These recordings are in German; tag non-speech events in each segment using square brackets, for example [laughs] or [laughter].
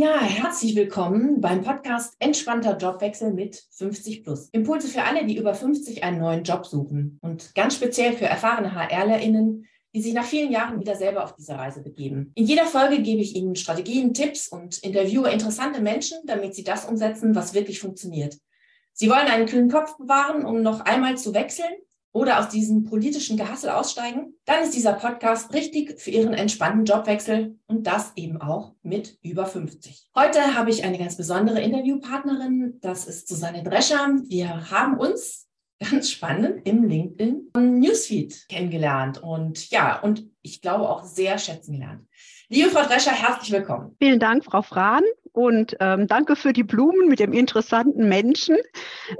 Ja, herzlich willkommen beim Podcast Entspannter Jobwechsel mit 50 Plus. Impulse für alle, die über 50 einen neuen Job suchen und ganz speziell für erfahrene HRlerInnen, die sich nach vielen Jahren wieder selber auf diese Reise begeben. In jeder Folge gebe ich Ihnen Strategien, Tipps und interviewe interessante Menschen, damit Sie das umsetzen, was wirklich funktioniert. Sie wollen einen kühlen Kopf bewahren, um noch einmal zu wechseln oder aus diesem politischen Gehassel aussteigen, dann ist dieser Podcast richtig für Ihren entspannten Jobwechsel und das eben auch mit über 50. Heute habe ich eine ganz besondere Interviewpartnerin, das ist Susanne Drescher. Wir haben uns ganz spannend im LinkedIn Newsfeed kennengelernt und ja, und ich glaube auch sehr schätzen gelernt. Liebe Frau Drescher, herzlich willkommen. Vielen Dank, Frau Frahn. Und ähm, danke für die Blumen mit dem interessanten Menschen.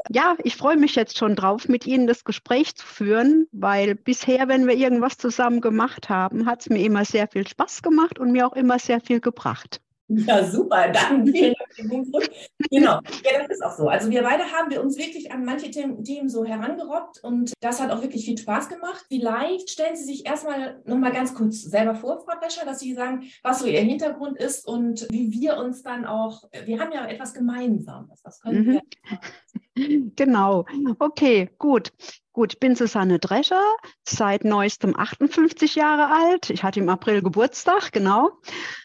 Ja, ich freue mich jetzt schon drauf, mit Ihnen das Gespräch zu führen, weil bisher, wenn wir irgendwas zusammen gemacht haben, hat es mir immer sehr viel Spaß gemacht und mir auch immer sehr viel gebracht. Ja, super. [laughs] Dann vielen Dank Genau. Ja, das ist auch so. Also wir beide haben wir uns wirklich an manche Themen, Themen so herangerobbt und das hat auch wirklich viel Spaß gemacht. Vielleicht stellen Sie sich erstmal nochmal ganz kurz selber vor, Frau Drescher, dass Sie sagen, was so Ihr Hintergrund ist und wie wir uns dann auch, wir haben ja etwas Gemeinsames. Das können mhm. wir. [laughs] Genau. Okay, gut. Gut, ich bin Susanne Drescher, seit neuestem 58 Jahre alt. Ich hatte im April Geburtstag, genau.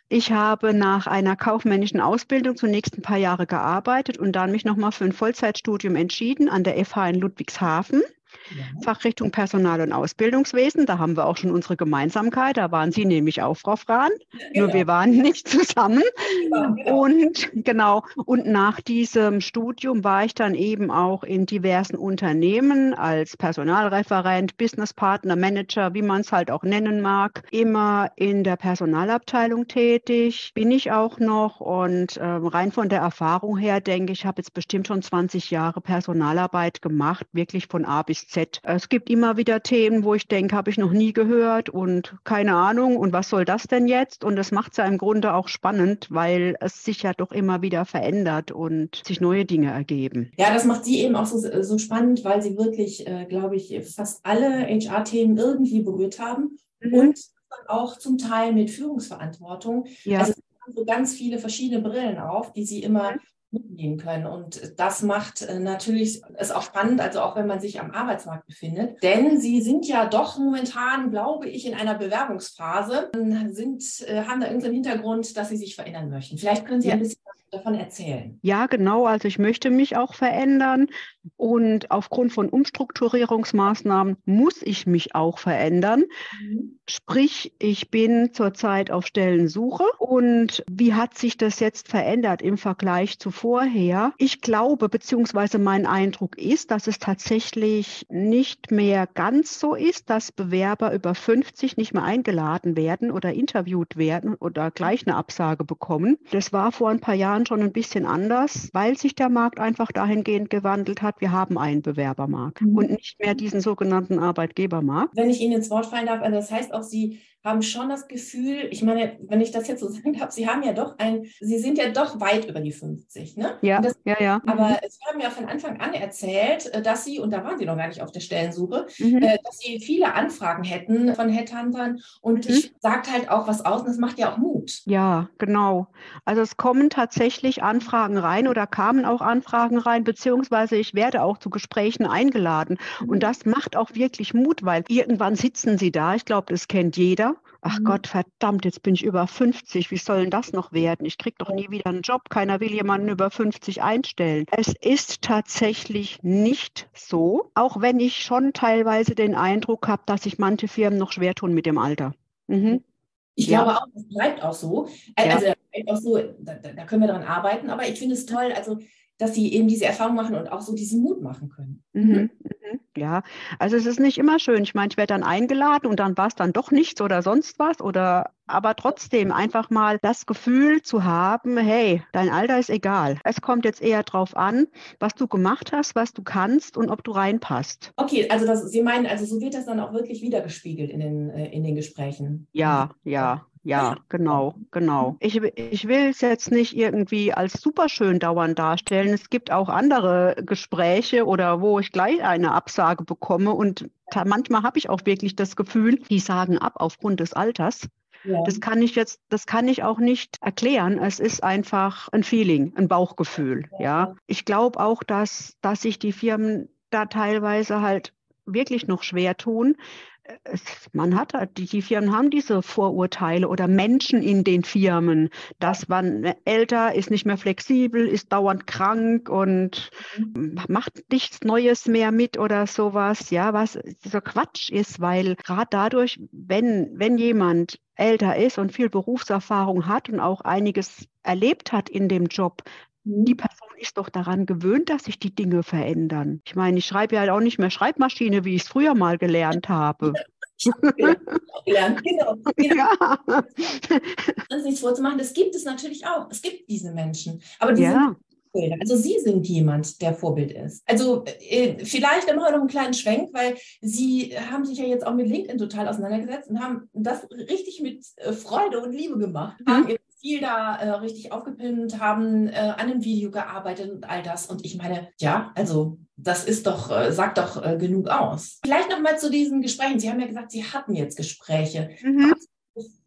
Ich habe nach einer kaufmännischen Ausbildung zunächst ein paar Jahre gearbeitet und dann mich nochmal für ein Vollzeitstudium entschieden an der FH in Ludwigshafen. Ja. Fachrichtung Personal- und Ausbildungswesen. Da haben wir auch schon unsere Gemeinsamkeit. Da waren Sie nämlich auch, Frau Frahn. Genau. Nur wir waren nicht zusammen. Genau, genau. Und genau. Und nach diesem Studium war ich dann eben auch in diversen Unternehmen als Personalreferent, Businesspartner, Manager, wie man es halt auch nennen mag. Immer in der Personalabteilung tätig. Bin ich auch noch. Und äh, rein von der Erfahrung her denke ich, habe jetzt bestimmt schon 20 Jahre Personalarbeit gemacht, wirklich von A bis Z. Es gibt immer wieder Themen, wo ich denke, habe ich noch nie gehört und keine Ahnung und was soll das denn jetzt? Und das macht es ja im Grunde auch spannend, weil es sich ja doch immer wieder verändert und sich neue Dinge ergeben. Ja, das macht Sie eben auch so, so spannend, weil Sie wirklich, äh, glaube ich, fast alle HR-Themen irgendwie berührt haben mhm. und auch zum Teil mit Führungsverantwortung. Ja. Also so ganz viele verschiedene Brillen auf, die Sie immer mhm mitnehmen können. Und das macht äh, natürlich es auch spannend, also auch wenn man sich am Arbeitsmarkt befindet. Denn sie sind ja doch momentan, glaube ich, in einer Bewerbungsphase, sind, äh, haben da irgendeinen Hintergrund, dass sie sich verändern möchten. Vielleicht können Sie ja. ein bisschen davon erzählen. Ja, genau. Also ich möchte mich auch verändern und aufgrund von Umstrukturierungsmaßnahmen muss ich mich auch verändern. Mhm. Sprich, ich bin zurzeit auf Stellensuche und wie hat sich das jetzt verändert im Vergleich zu vorher? Ich glaube, beziehungsweise mein Eindruck ist, dass es tatsächlich nicht mehr ganz so ist, dass Bewerber über 50 nicht mehr eingeladen werden oder interviewt werden oder gleich eine Absage bekommen. Das war vor ein paar Jahren schon ein bisschen anders, weil sich der Markt einfach dahingehend gewandelt hat. Wir haben einen Bewerbermarkt mhm. und nicht mehr diesen sogenannten Arbeitgebermarkt. Wenn ich Ihnen ins Wort fallen darf, also das heißt auch, Sie haben schon das Gefühl, ich meine, wenn ich das jetzt so [laughs] sagen darf, Sie haben ja doch ein, Sie sind ja doch weit über die 50, ne? Ja, das, ja, ja. Aber. Sie haben ja von Anfang an erzählt, äh, dass Sie, und da waren Sie noch gar nicht auf der Stellensuche, mhm. Äh, dass Sie viele Anfragen hätten von Headhuntern und mhm. ich sagt halt auch was aus und das macht ja auch Mut. Ja, genau. Also es kommen tatsächlich Anfragen rein oder kamen auch Anfragen rein, beziehungsweise ich werde auch zu Gesprächen eingeladen und mhm. das macht auch wirklich Mut, weil irgendwann sitzen Sie da, ich glaube, das kennt jeder Ach mhm. Gott, verdammt, jetzt bin ich über 50. Wie soll denn das noch werden? Ich kriege doch nie wieder einen Job. Keiner will jemanden über 50 einstellen. Es ist tatsächlich nicht so, auch wenn ich schon teilweise den Eindruck habe, dass sich manche Firmen noch schwer tun mit dem Alter. Mhm. Ich ja. glaube auch, das bleibt auch so. Also, ja. auch so, da, da, können wir daran arbeiten. Aber ich finde es toll, also dass sie eben diese Erfahrung machen und auch so diesen Mut machen können. Mhm. Mhm. mhm. Ja, also es ist nicht immer schön. Ich meine, ich werde dann eingeladen und dann war es dann doch nichts oder sonst was oder aber trotzdem einfach mal das Gefühl zu haben, hey, dein Alter ist egal. Es kommt jetzt eher darauf an, was du gemacht hast, was du kannst und ob du reinpasst. Okay, also das, Sie meinen, also so wird das dann auch wirklich wiedergespiegelt in den, äh, in den Gesprächen. Ja, ja. Ja, genau, genau. Ich, ich will es jetzt nicht irgendwie als superschön dauernd darstellen. Es gibt auch andere Gespräche oder wo ich gleich eine Absage bekomme und manchmal habe ich auch wirklich das Gefühl, die sagen ab aufgrund des Alters. Ja. Das kann ich jetzt, das kann ich auch nicht erklären. Es ist einfach ein Feeling, ein Bauchgefühl. Ja, ja. ich glaube auch, dass, dass sich die Firmen da teilweise halt wirklich noch schwer tun, man hat halt, die, Firmen haben diese Vorurteile oder Menschen in den Firmen, dass man älter ist, nicht mehr flexibel, ist dauernd krank und mhm. macht nichts Neues mehr mit oder sowas, ja, was so Quatsch ist, weil gerade dadurch, wenn, wenn jemand älter ist und viel Berufserfahrung hat und auch einiges erlebt hat in dem Job, die. Person ist doch daran gewöhnt, dass sich die Dinge verändern. Ich meine, ich schreibe ja halt auch nicht mehr Schreibmaschine, wie ich es früher mal gelernt habe. gelernt, genau. [laughs] genau. Ja. Uns nichts vorzumachen, das gibt es natürlich auch. Es gibt diese Menschen. Aber die ja. Vorbilder. Also Sie sind jemand, der Vorbild ist. Also äh, vielleicht immer noch einen kleinen Schwenk, weil Sie haben sich ja jetzt auch mit LinkedIn total auseinandergesetzt und haben das richtig mit äh, Freude und Liebe gemacht. Mhm. Haben Ihr Profil da äh, richtig aufgepimpt, haben äh, an einem Video gearbeitet und all das. Und ich meine, ja, also das ist doch, äh, sagt doch äh, genug aus. Vielleicht noch mal zu diesen Gesprächen. Sie haben ja gesagt, Sie hatten jetzt Gespräche. Mhm.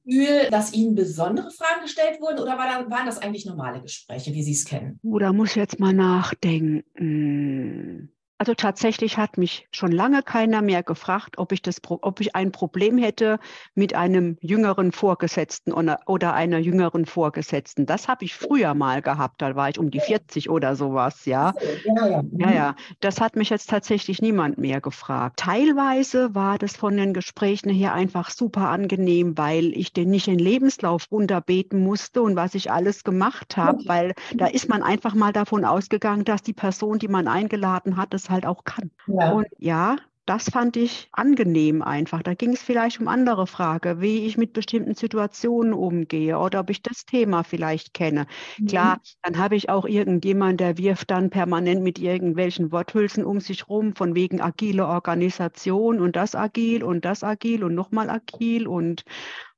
Gefühl, dass Ihnen besondere Fragen gestellt wurden oder war waren das eigentlich normale Gespräche, wie Sie es kennen? Oh, da muss ich jetzt mal nachdenken. Also tatsächlich hat mich schon lange keiner mehr gefragt, ob ich, das, ob ich ein Problem hätte mit einem jüngeren Vorgesetzten oder, oder einer jüngeren Vorgesetzten. Das habe ich früher mal gehabt, da war ich um die 40 oder sowas, ja. Ja, ja. ja, ja. Das hat mich jetzt tatsächlich niemand mehr gefragt. Teilweise war das von den Gesprächen her einfach super angenehm, weil ich den nicht in Lebenslauf runterbeten musste und was ich alles gemacht habe, weil da ist man einfach mal davon ausgegangen, dass die Person, die man eingeladen hat, das halt auch kann. Ja. Und ja, das fand ich angenehm einfach. Da ging es vielleicht um andere Fragen, wie ich mit bestimmten Situationen umgehe oder ob ich das Thema vielleicht kenne. Mhm. Klar, dann habe ich auch irgendjemand, der wirft dann permanent mit irgendwelchen Worthülsen um sich rum, von wegen agile Organisation und das agil und das agil und nochmal agil und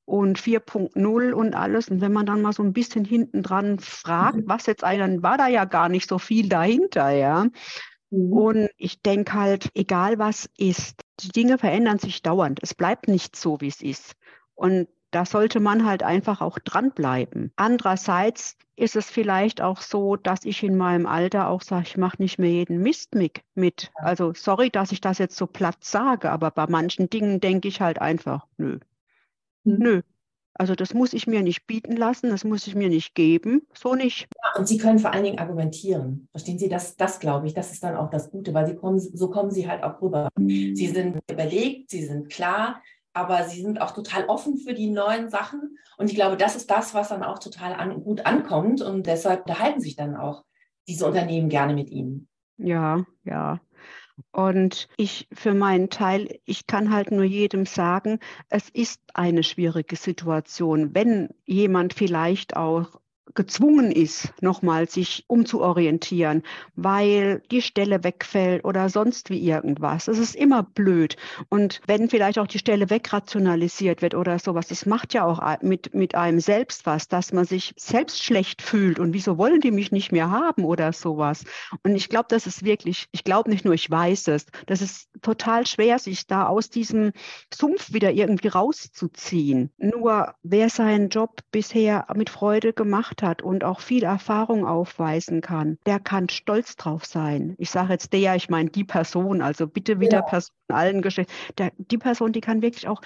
und 4.0 und alles. Und wenn man dann mal so ein bisschen hinten dran fragt, mhm. was jetzt einen, war da ja gar nicht so viel dahinter, ja. Mhm. Und ich denke halt, egal was ist, die Dinge verändern sich dauernd. Es bleibt nicht so, wie es ist. Und da sollte man halt einfach auch dranbleiben. Andererseits ist es vielleicht auch so, dass ich in meinem Alter auch sage, ich mache nicht mehr jeden Mist mit. Also sorry, dass ich das jetzt so platt sage, aber bei manchen Dingen denke ich halt einfach, nö. Hm. Nö, also das muss ich mir nicht bieten lassen, das muss ich mir nicht geben, so nicht. Ja, und Sie können vor allen Dingen argumentieren. Verstehen Sie, das, das glaube ich, das ist dann auch das Gute, weil Sie kommen, so kommen Sie halt auch rüber. Sie sind überlegt, Sie sind klar, aber Sie sind auch total offen für die neuen Sachen. Und ich glaube, das ist das, was dann auch total an, gut ankommt. Und deshalb unterhalten sich dann auch diese Unternehmen gerne mit Ihnen. Ja, ja. Und ich für meinen Teil, ich kann halt nur jedem sagen, es ist eine schwierige Situation, wenn jemand vielleicht auch gezwungen ist, nochmal sich umzuorientieren, weil die Stelle wegfällt oder sonst wie irgendwas. Es ist immer blöd. Und wenn vielleicht auch die Stelle wegrationalisiert wird oder sowas, das macht ja auch mit, mit einem selbst was, dass man sich selbst schlecht fühlt und wieso wollen die mich nicht mehr haben oder sowas. Und ich glaube, das ist wirklich, ich glaube nicht nur, ich weiß es, das ist total schwer, sich da aus diesem Sumpf wieder irgendwie rauszuziehen. Nur wer seinen Job bisher mit Freude gemacht hat und auch viel Erfahrung aufweisen kann, der kann stolz drauf sein. Ich sage jetzt der, ich meine die Person, also bitte wieder ja. Person allen Geschichten. Die Person, die kann wirklich auch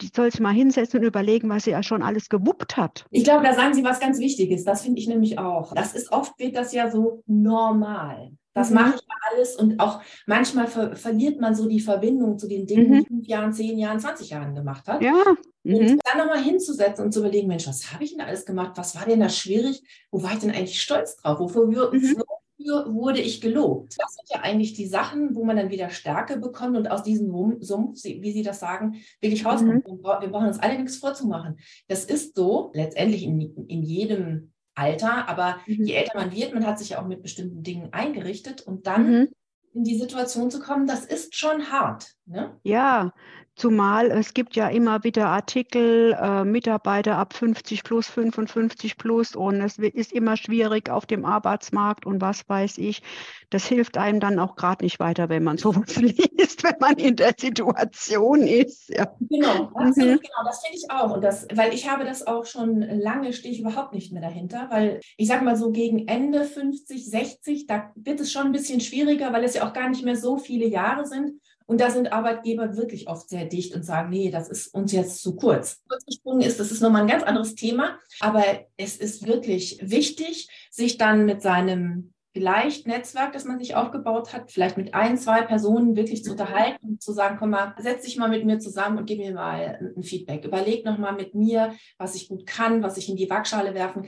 die soll sich mal hinsetzen und überlegen, was sie ja schon alles gewuppt hat. Ich glaube, da sagen Sie was ganz Wichtiges. Das finde ich nämlich auch. Das ist oft wird das ja so normal. Das mhm. mache ich alles und auch manchmal ver verliert man so die Verbindung zu den Dingen, mhm. die fünf Jahren, zehn Jahren, 20 Jahren gemacht hat. Ja. Mhm. Und dann nochmal hinzusetzen und zu überlegen, Mensch, was habe ich denn alles gemacht? Was war denn da schwierig? Wo war ich denn eigentlich stolz drauf? Wofür, mhm. Wofür wurde ich gelobt? Das sind ja eigentlich die Sachen, wo man dann wieder Stärke bekommt und aus diesem Sumpf, wie Sie das sagen, wirklich rauskommt. Mhm. Wir brauchen uns alle nichts vorzumachen. Das ist so letztendlich in, in jedem Alter, aber mhm. je älter man wird, man hat sich ja auch mit bestimmten Dingen eingerichtet und dann mhm. in die Situation zu kommen, das ist schon hart. Ne? Ja, Zumal es gibt ja immer wieder Artikel, äh, Mitarbeiter ab 50 plus, 55 plus und es ist immer schwierig auf dem Arbeitsmarkt und was weiß ich. Das hilft einem dann auch gerade nicht weiter, wenn man sowas [laughs] liest, wenn man in der Situation ist. Ja. Genau, absolut, mhm. genau, das finde ich auch. Und das, weil ich habe das auch schon lange, stehe ich überhaupt nicht mehr dahinter, weil ich sage mal so gegen Ende 50, 60, da wird es schon ein bisschen schwieriger, weil es ja auch gar nicht mehr so viele Jahre sind. Und da sind Arbeitgeber wirklich oft sehr dicht und sagen, nee, das ist uns jetzt zu kurz. Kurz gesprungen ist, das ist nochmal ein ganz anderes Thema. Aber es ist wirklich wichtig, sich dann mit seinem vielleicht Netzwerk, das man sich aufgebaut hat, vielleicht mit ein, zwei Personen wirklich zu unterhalten und zu sagen, komm mal, setz dich mal mit mir zusammen und gib mir mal ein Feedback. Überleg noch mal mit mir, was ich gut kann, was ich in die Waagschale werfen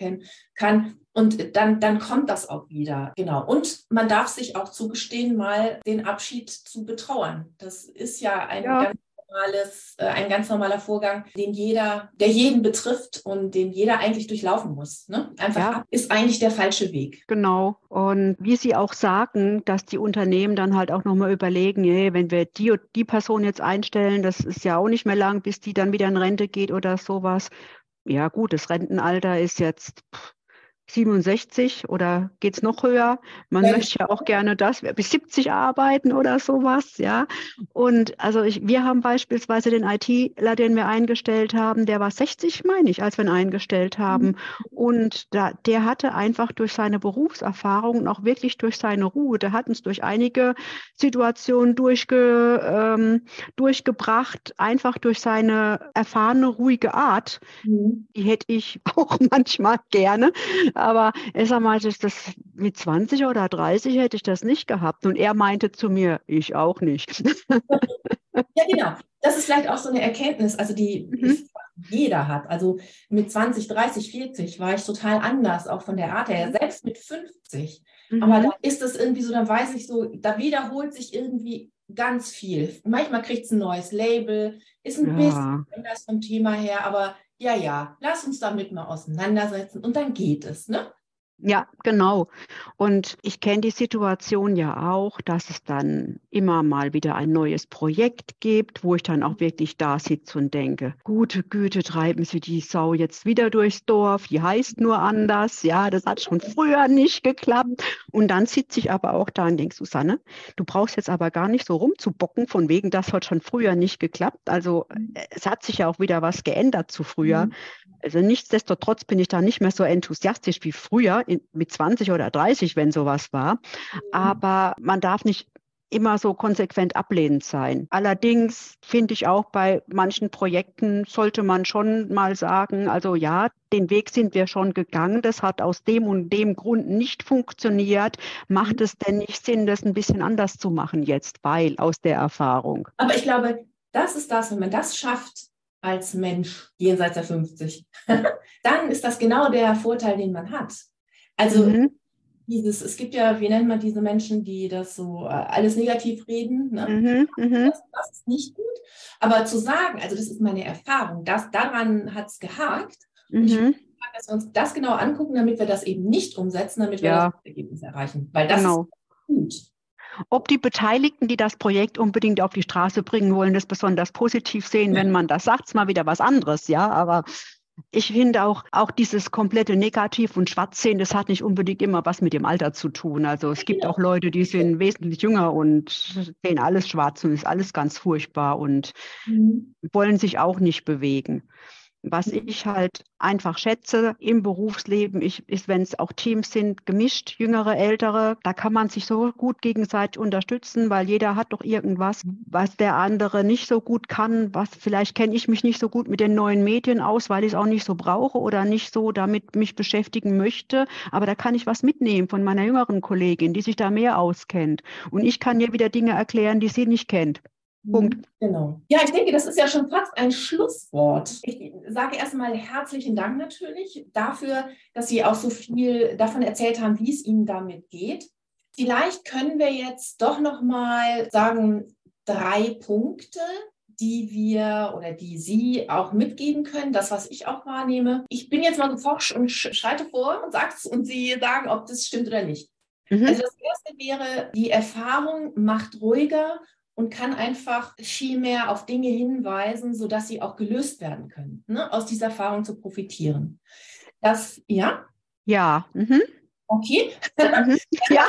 kann. Und dann, dann kommt das auch wieder. Genau. Und man darf sich auch zugestehen, mal den Abschied zu betrauern. Das ist ja ein ja. ganz normales, äh, ein ganz normaler Vorgang, den jeder, der jeden betrifft und den jeder eigentlich durchlaufen muss. Ne? Einfach ja. ist eigentlich der falsche Weg. Genau. Und wie Sie auch sagen, dass die Unternehmen dann halt auch nochmal überlegen, hey, wenn wir die die Person jetzt einstellen, das ist ja auch nicht mehr lang, bis die dann wieder in Rente geht oder sowas. Ja gut, das Rentenalter ist jetzt 67 oder geht es noch höher? Man ja. möchte ja auch gerne das, bis 70 arbeiten oder sowas, ja. Und also ich, wir haben beispielsweise den ITler, den wir eingestellt haben, der war 60, meine ich, als wir ihn eingestellt haben. Mhm. Und da, der hatte einfach durch seine Berufserfahrung und auch wirklich durch seine Ruhe, der hat uns durch einige Situationen durchge, ähm, durchgebracht, einfach durch seine erfahrene, ruhige Art. Mhm. Die hätte ich [laughs] auch manchmal gerne aber ich sag mal, das, das, mit 20 oder 30 hätte ich das nicht gehabt. Und er meinte zu mir, ich auch nicht. [laughs] ja, genau. Das ist vielleicht auch so eine Erkenntnis, also die mhm. jeder hat. Also mit 20, 30, 40 war ich total anders, auch von der Art her, selbst mit 50. Mhm. Aber da ist es irgendwie so, dann weiß ich so, da wiederholt sich irgendwie ganz viel. Manchmal kriegt es ein neues Label, ist ein ja. bisschen anders vom Thema her, aber ja, ja, lass uns damit mal auseinandersetzen und dann geht es, ne? Ja, genau. Und ich kenne die Situation ja auch, dass es dann immer mal wieder ein neues Projekt gibt, wo ich dann auch wirklich da sitze und denke, gute Güte, treiben Sie die Sau jetzt wieder durchs Dorf, die heißt nur anders, ja, das hat schon früher nicht geklappt. Und dann sitze ich aber auch da und denke, Susanne, du brauchst jetzt aber gar nicht so rumzubocken, von wegen, das hat schon früher nicht geklappt. Also äh, es hat sich ja auch wieder was geändert zu früher. Mhm. Also nichtsdestotrotz bin ich da nicht mehr so enthusiastisch wie früher in, mit 20 oder 30, wenn sowas war. Mhm. Aber man darf nicht immer so konsequent ablehnend sein. Allerdings finde ich auch bei manchen Projekten sollte man schon mal sagen, also ja, den Weg sind wir schon gegangen, das hat aus dem und dem Grund nicht funktioniert. Macht mhm. es denn nicht Sinn, das ein bisschen anders zu machen jetzt, weil aus der Erfahrung? Aber ich glaube, das ist das, wenn man das schafft, als Mensch jenseits der 50, [laughs] dann ist das genau der Vorteil, den man hat. Also mhm. dieses, es gibt ja, wie nennt man diese Menschen, die das so äh, alles negativ reden. Ne? Mhm. mhm. Das, das, ist nicht gut. Aber zu sagen, also das ist meine Erfahrung, das, daran hat es gehakt. Und ich mhm. dass wir uns das genau angucken, damit wir das eben nicht umsetzen, damit wir ja. das Ergebnis erreichen. Weil das genau. ist gut. Ob die Beteiligten, die das Projekt unbedingt auf die Straße bringen wollen, das besonders positiv sehen, ja. wenn man das sagt, ist mal wieder was anderes, ja. Aber ich finde auch, auch dieses komplette Negativ- und Schwarzsehen, das hat nicht unbedingt immer was mit dem Alter zu tun. Also es gibt auch Leute, die sind wesentlich jünger und sehen alles schwarz und ist alles ganz furchtbar und mhm. wollen sich auch nicht bewegen. Was ich halt einfach schätze im Berufsleben, ich, ist, wenn es auch Teams sind, gemischt, jüngere, ältere, da kann man sich so gut gegenseitig unterstützen, weil jeder hat doch irgendwas, was der andere nicht so gut kann. Was vielleicht kenne ich mich nicht so gut mit den neuen Medien aus, weil ich es auch nicht so brauche oder nicht so damit mich beschäftigen möchte. Aber da kann ich was mitnehmen von meiner jüngeren Kollegin, die sich da mehr auskennt. Und ich kann ihr wieder Dinge erklären, die sie nicht kennt. Punkt. Mhm, genau. Ja, ich denke, das ist ja schon fast ein Schlusswort. Ich sage erstmal herzlichen Dank natürlich dafür, dass Sie auch so viel davon erzählt haben, wie es Ihnen damit geht. Vielleicht können wir jetzt doch noch mal sagen drei Punkte, die wir oder die Sie auch mitgeben können, das, was ich auch wahrnehme. Ich bin jetzt mal geforscht und schreite vor und sage es und Sie sagen, ob das stimmt oder nicht. Mhm. Also das erste wäre, die Erfahrung macht ruhiger und kann einfach viel mehr auf Dinge hinweisen, sodass sie auch gelöst werden können, ne? aus dieser Erfahrung zu profitieren. Das, ja? Ja. Mhm. Okay. Mhm. [laughs] ja.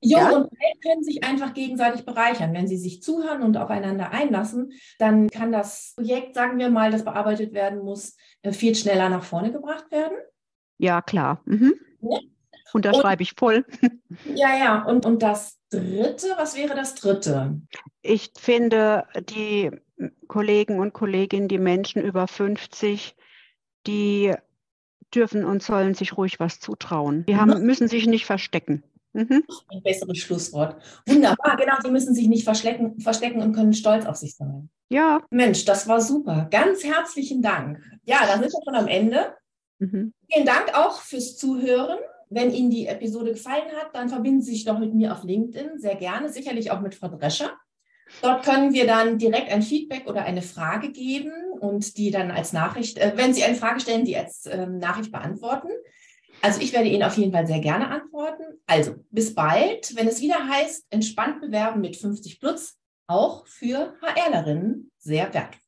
Jung ja. und alt können sich einfach gegenseitig bereichern. Wenn sie sich zuhören und aufeinander einlassen, dann kann das Projekt, sagen wir mal, das bearbeitet werden muss, äh, viel schneller nach vorne gebracht werden. Ja, klar. Mhm. Unterschreibe ich voll. Ja, ja. Und, und das Dritte, was wäre das Dritte? Ich finde, die Kollegen und Kolleginnen, die Menschen über 50, die dürfen und sollen sich ruhig was zutrauen. Die haben, müssen sich nicht verstecken. Mhm. Ein besseres Schlusswort. Wunderbar, genau. Sie müssen sich nicht verstecken, verstecken und können stolz auf sich sein. Ja. Mensch, das war super. Ganz herzlichen Dank. Ja, dann sind wir schon am Ende. Mhm. Vielen Dank auch fürs Zuhören. Wenn Ihnen die Episode gefallen hat, dann verbinden Sie sich doch mit mir auf LinkedIn, sehr gerne, sicherlich auch mit Frau Drescher. Dort können wir dann direkt ein Feedback oder eine Frage geben und die dann als Nachricht, äh, wenn Sie eine Frage stellen, die als äh, Nachricht beantworten. Also ich werde Ihnen auf jeden Fall sehr gerne antworten. Also bis bald, wenn es wieder heißt, entspannt bewerben mit 50 plus, auch für HRlerinnen sehr wertvoll.